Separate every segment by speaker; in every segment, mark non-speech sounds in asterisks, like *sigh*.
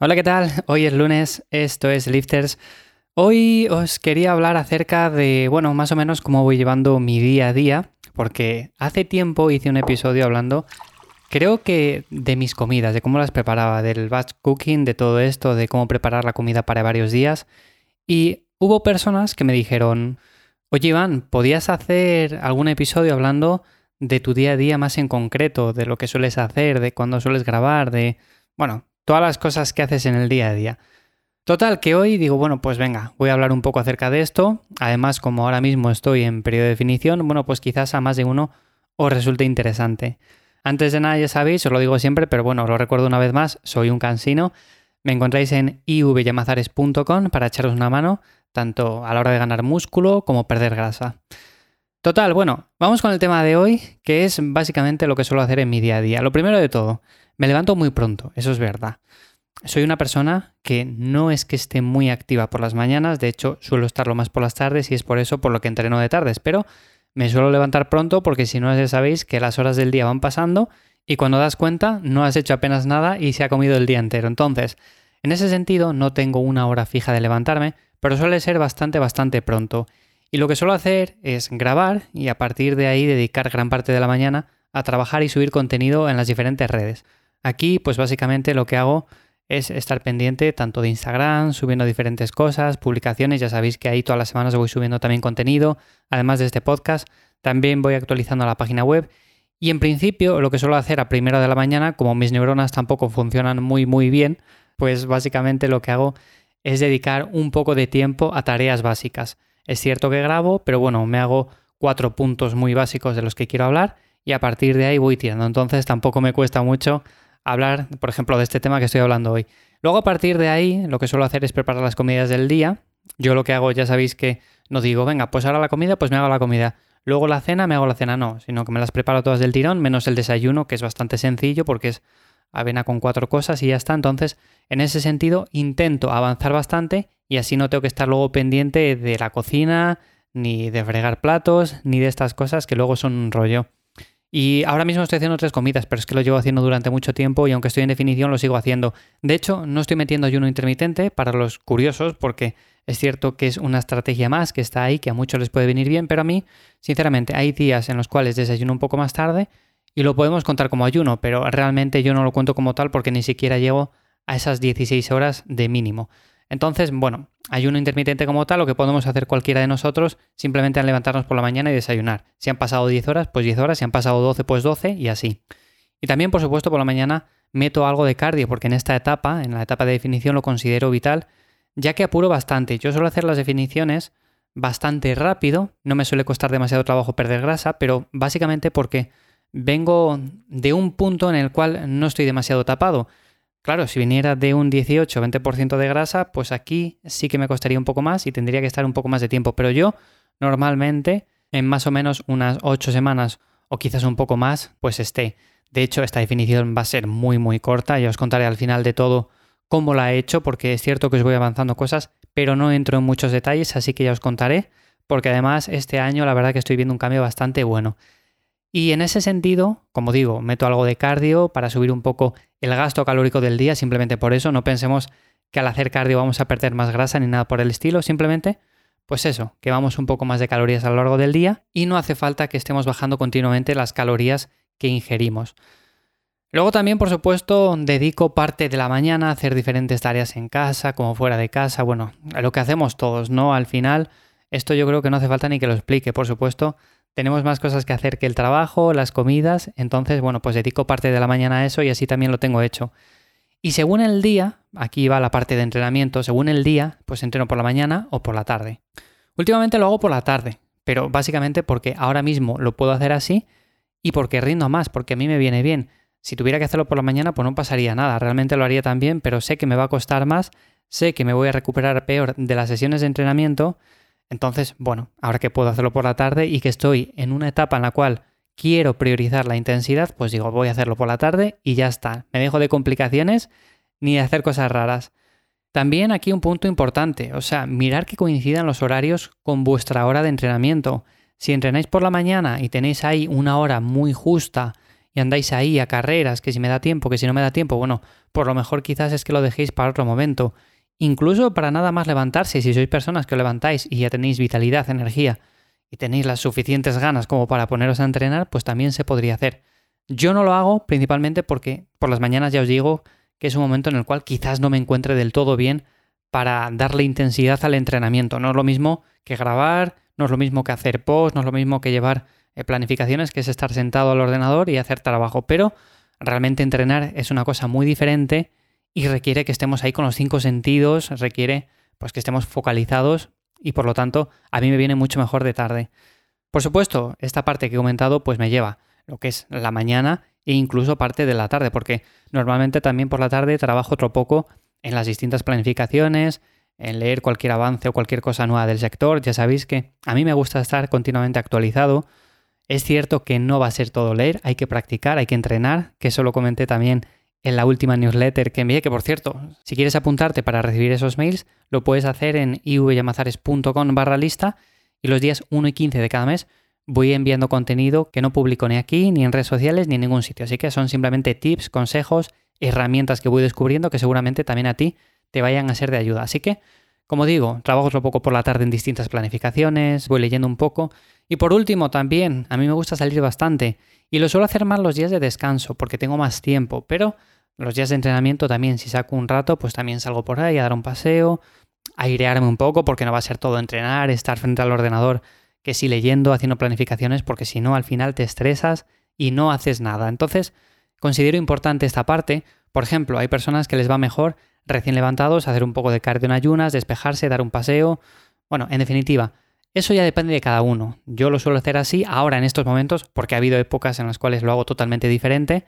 Speaker 1: Hola, ¿qué tal? *laughs* Hoy es lunes, esto es Lifters. Hoy os quería hablar acerca de, bueno, más o menos cómo voy llevando mi día a día, porque hace tiempo hice un episodio hablando, creo que de mis comidas, de cómo las preparaba, del batch cooking, de todo esto, de cómo preparar la comida para varios días. Y hubo personas que me dijeron, oye Iván, ¿podías hacer algún episodio hablando de tu día a día más en concreto, de lo que sueles hacer, de cuándo sueles grabar, de, bueno, todas las cosas que haces en el día a día. Total, que hoy digo, bueno, pues venga, voy a hablar un poco acerca de esto. Además, como ahora mismo estoy en periodo de definición, bueno, pues quizás a más de uno os resulte interesante. Antes de nada, ya sabéis, os lo digo siempre, pero bueno, os lo recuerdo una vez más, soy un cansino. Me encontráis en ivyamazares.com para echaros una mano, tanto a la hora de ganar músculo como perder grasa. Total, bueno, vamos con el tema de hoy, que es básicamente lo que suelo hacer en mi día a día. Lo primero de todo, me levanto muy pronto, eso es verdad. Soy una persona que no es que esté muy activa por las mañanas, de hecho suelo estarlo más por las tardes y es por eso por lo que entreno de tardes, pero me suelo levantar pronto porque si no ya sabéis que las horas del día van pasando y cuando das cuenta no has hecho apenas nada y se ha comido el día entero. Entonces, en ese sentido no tengo una hora fija de levantarme, pero suele ser bastante, bastante pronto. Y lo que suelo hacer es grabar y a partir de ahí dedicar gran parte de la mañana a trabajar y subir contenido en las diferentes redes. Aquí, pues básicamente lo que hago es estar pendiente tanto de Instagram, subiendo diferentes cosas, publicaciones, ya sabéis que ahí todas las semanas voy subiendo también contenido, además de este podcast, también voy actualizando la página web y en principio lo que suelo hacer a primera de la mañana, como mis neuronas tampoco funcionan muy muy bien, pues básicamente lo que hago es dedicar un poco de tiempo a tareas básicas. Es cierto que grabo, pero bueno, me hago cuatro puntos muy básicos de los que quiero hablar y a partir de ahí voy tirando. Entonces tampoco me cuesta mucho hablar, por ejemplo, de este tema que estoy hablando hoy. Luego a partir de ahí, lo que suelo hacer es preparar las comidas del día. Yo lo que hago, ya sabéis que no digo, venga, pues ahora la comida, pues me hago la comida. Luego la cena, me hago la cena, no, sino que me las preparo todas del tirón, menos el desayuno, que es bastante sencillo porque es avena con cuatro cosas y ya está. Entonces, en ese sentido, intento avanzar bastante y así no tengo que estar luego pendiente de la cocina, ni de fregar platos, ni de estas cosas que luego son un rollo. Y ahora mismo estoy haciendo tres comidas, pero es que lo llevo haciendo durante mucho tiempo y aunque estoy en definición lo sigo haciendo. De hecho, no estoy metiendo ayuno intermitente para los curiosos porque es cierto que es una estrategia más que está ahí, que a muchos les puede venir bien, pero a mí, sinceramente, hay días en los cuales desayuno un poco más tarde y lo podemos contar como ayuno, pero realmente yo no lo cuento como tal porque ni siquiera llego a esas 16 horas de mínimo. Entonces, bueno, ayuno intermitente como tal, lo que podemos hacer cualquiera de nosotros, simplemente al levantarnos por la mañana y desayunar. Si han pasado 10 horas, pues 10 horas, si han pasado 12, pues 12 y así. Y también, por supuesto, por la mañana meto algo de cardio, porque en esta etapa, en la etapa de definición, lo considero vital, ya que apuro bastante. Yo suelo hacer las definiciones bastante rápido, no me suele costar demasiado trabajo perder grasa, pero básicamente porque vengo de un punto en el cual no estoy demasiado tapado. Claro, si viniera de un 18 20% de grasa, pues aquí sí que me costaría un poco más y tendría que estar un poco más de tiempo. Pero yo normalmente en más o menos unas 8 semanas o quizás un poco más, pues esté. De hecho, esta definición va a ser muy muy corta y os contaré al final de todo cómo la he hecho, porque es cierto que os voy avanzando cosas, pero no entro en muchos detalles, así que ya os contaré, porque además este año la verdad que estoy viendo un cambio bastante bueno. Y en ese sentido, como digo, meto algo de cardio para subir un poco el gasto calórico del día, simplemente por eso. No pensemos que al hacer cardio vamos a perder más grasa ni nada por el estilo, simplemente, pues eso, que vamos un poco más de calorías a lo largo del día y no hace falta que estemos bajando continuamente las calorías que ingerimos. Luego también, por supuesto, dedico parte de la mañana a hacer diferentes tareas en casa, como fuera de casa, bueno, lo que hacemos todos, ¿no? Al final, esto yo creo que no hace falta ni que lo explique, por supuesto, tenemos más cosas que hacer que el trabajo, las comidas, entonces, bueno, pues dedico parte de la mañana a eso y así también lo tengo hecho. Y según el día, aquí va la parte de entrenamiento, según el día, pues entreno por la mañana o por la tarde. Últimamente lo hago por la tarde, pero básicamente porque ahora mismo lo puedo hacer así y porque rindo más, porque a mí me viene bien. Si tuviera que hacerlo por la mañana, pues no pasaría nada, realmente lo haría también, pero sé que me va a costar más, sé que me voy a recuperar peor de las sesiones de entrenamiento entonces, bueno, ahora que puedo hacerlo por la tarde y que estoy en una etapa en la cual quiero priorizar la intensidad, pues digo, voy a hacerlo por la tarde y ya está. Me dejo de complicaciones ni de hacer cosas raras. También aquí un punto importante, o sea, mirar que coincidan los horarios con vuestra hora de entrenamiento. Si entrenáis por la mañana y tenéis ahí una hora muy justa y andáis ahí a carreras, que si me da tiempo, que si no me da tiempo, bueno, por lo mejor quizás es que lo dejéis para otro momento. Incluso para nada más levantarse, si sois personas que os levantáis y ya tenéis vitalidad, energía y tenéis las suficientes ganas como para poneros a entrenar, pues también se podría hacer. Yo no lo hago principalmente porque por las mañanas ya os digo que es un momento en el cual quizás no me encuentre del todo bien para darle intensidad al entrenamiento. No es lo mismo que grabar, no es lo mismo que hacer post, no es lo mismo que llevar eh, planificaciones, que es estar sentado al ordenador y hacer trabajo. Pero realmente entrenar es una cosa muy diferente y requiere que estemos ahí con los cinco sentidos, requiere pues que estemos focalizados y por lo tanto a mí me viene mucho mejor de tarde. Por supuesto, esta parte que he comentado pues me lleva lo que es la mañana e incluso parte de la tarde, porque normalmente también por la tarde trabajo otro poco en las distintas planificaciones, en leer cualquier avance o cualquier cosa nueva del sector. Ya sabéis que a mí me gusta estar continuamente actualizado. Es cierto que no va a ser todo leer, hay que practicar, hay que entrenar, que eso lo comenté también en la última newsletter que envié, que por cierto, si quieres apuntarte para recibir esos mails, lo puedes hacer en ivyamazares.com barra lista y los días 1 y 15 de cada mes voy enviando contenido que no publico ni aquí, ni en redes sociales, ni en ningún sitio. Así que son simplemente tips, consejos, herramientas que voy descubriendo que seguramente también a ti te vayan a ser de ayuda. Así que, como digo, trabajo un poco por la tarde en distintas planificaciones, voy leyendo un poco. Y por último, también, a mí me gusta salir bastante. Y lo suelo hacer más los días de descanso, porque tengo más tiempo. Pero los días de entrenamiento también, si saco un rato, pues también salgo por ahí a dar un paseo, airearme un poco, porque no va a ser todo entrenar, estar frente al ordenador que si leyendo, haciendo planificaciones, porque si no, al final te estresas y no haces nada. Entonces, considero importante esta parte. Por ejemplo, hay personas que les va mejor recién levantados hacer un poco de cardio en ayunas, despejarse, dar un paseo. Bueno, en definitiva, eso ya depende de cada uno. Yo lo suelo hacer así ahora en estos momentos porque ha habido épocas en las cuales lo hago totalmente diferente.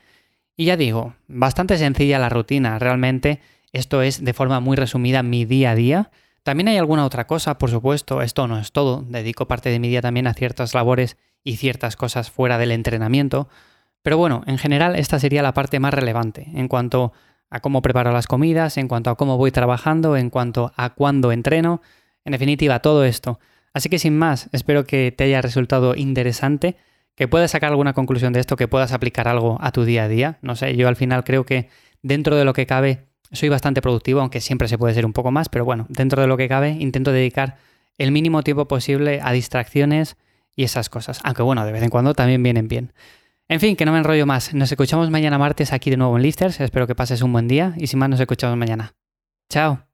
Speaker 1: Y ya digo, bastante sencilla la rutina. Realmente esto es de forma muy resumida mi día a día. También hay alguna otra cosa, por supuesto, esto no es todo, dedico parte de mi día también a ciertas labores y ciertas cosas fuera del entrenamiento, pero bueno, en general esta sería la parte más relevante en cuanto a cómo preparo las comidas, en cuanto a cómo voy trabajando, en cuanto a cuándo entreno, en definitiva, todo esto. Así que sin más, espero que te haya resultado interesante, que puedas sacar alguna conclusión de esto, que puedas aplicar algo a tu día a día. No sé, yo al final creo que dentro de lo que cabe soy bastante productivo, aunque siempre se puede ser un poco más, pero bueno, dentro de lo que cabe intento dedicar el mínimo tiempo posible a distracciones y esas cosas. Aunque bueno, de vez en cuando también vienen bien. En fin, que no me enrollo más. Nos escuchamos mañana martes aquí de nuevo en Lifters. Espero que pases un buen día y sin más nos escuchamos mañana. Chao.